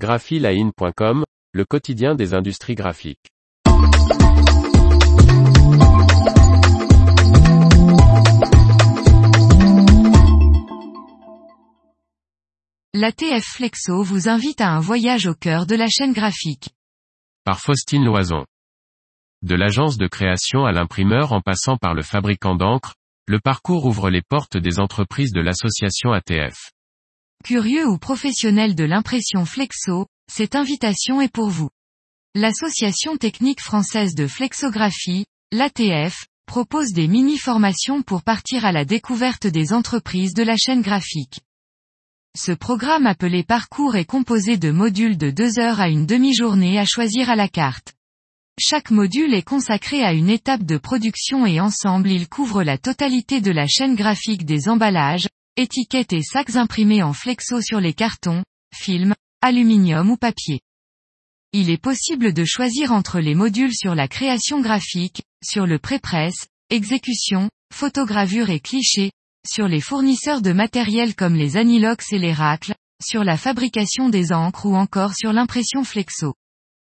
graphiline.com, le quotidien des industries graphiques. L'ATF Flexo vous invite à un voyage au cœur de la chaîne graphique. Par Faustine Loison. De l'agence de création à l'imprimeur en passant par le fabricant d'encre, le parcours ouvre les portes des entreprises de l'association ATF. Curieux ou professionnel de l'impression Flexo, cette invitation est pour vous. L'Association technique française de flexographie, l'ATF, propose des mini-formations pour partir à la découverte des entreprises de la chaîne graphique. Ce programme appelé Parcours est composé de modules de deux heures à une demi-journée à choisir à la carte. Chaque module est consacré à une étape de production et ensemble il couvre la totalité de la chaîne graphique des emballages, étiquettes et sacs imprimés en flexo sur les cartons, films, aluminium ou papier. Il est possible de choisir entre les modules sur la création graphique, sur le pré-presse, exécution, photogravure et cliché, sur les fournisseurs de matériel comme les Anilox et les racles, sur la fabrication des encres ou encore sur l'impression flexo.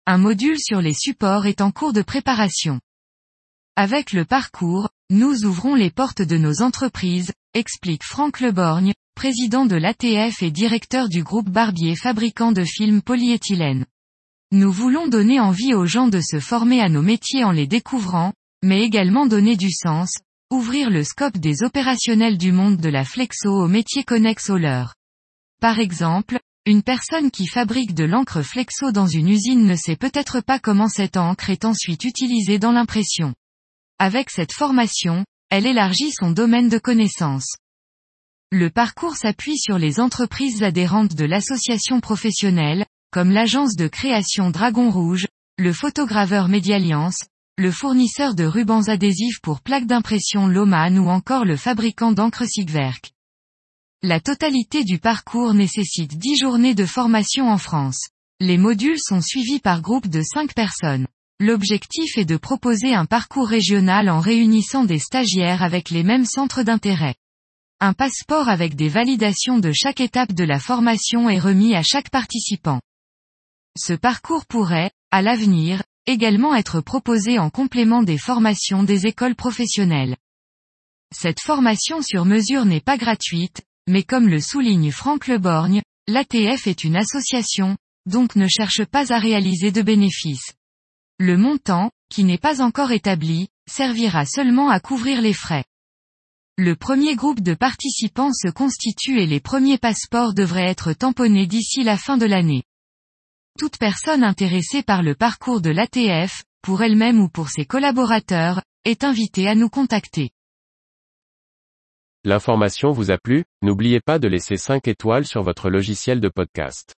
Un module sur les supports est en cours de préparation. Avec le parcours, nous ouvrons les portes de nos entreprises, explique Franck Leborgne, président de l'ATF et directeur du groupe Barbier fabricant de films polyéthylène. Nous voulons donner envie aux gens de se former à nos métiers en les découvrant, mais également donner du sens, Ouvrir le scope des opérationnels du monde de la flexo aux métiers connexes au leur. Par exemple, une personne qui fabrique de l'encre flexo dans une usine ne sait peut-être pas comment cette encre est ensuite utilisée dans l'impression. Avec cette formation, elle élargit son domaine de connaissances. Le parcours s'appuie sur les entreprises adhérentes de l'association professionnelle, comme l'agence de création Dragon Rouge, le photograveur Médialliance, le fournisseur de rubans adhésifs pour plaques d'impression Loman ou encore le fabricant d'encre Sigwerk. La totalité du parcours nécessite 10 journées de formation en France. Les modules sont suivis par groupe de 5 personnes. L'objectif est de proposer un parcours régional en réunissant des stagiaires avec les mêmes centres d'intérêt. Un passeport avec des validations de chaque étape de la formation est remis à chaque participant. Ce parcours pourrait, à l'avenir, également être proposé en complément des formations des écoles professionnelles. Cette formation sur mesure n'est pas gratuite, mais comme le souligne Franck Leborgne, l'ATF est une association, donc ne cherche pas à réaliser de bénéfices. Le montant, qui n'est pas encore établi, servira seulement à couvrir les frais. Le premier groupe de participants se constitue et les premiers passeports devraient être tamponnés d'ici la fin de l'année. Toute personne intéressée par le parcours de l'ATF, pour elle-même ou pour ses collaborateurs, est invitée à nous contacter. L'information vous a plu, n'oubliez pas de laisser 5 étoiles sur votre logiciel de podcast.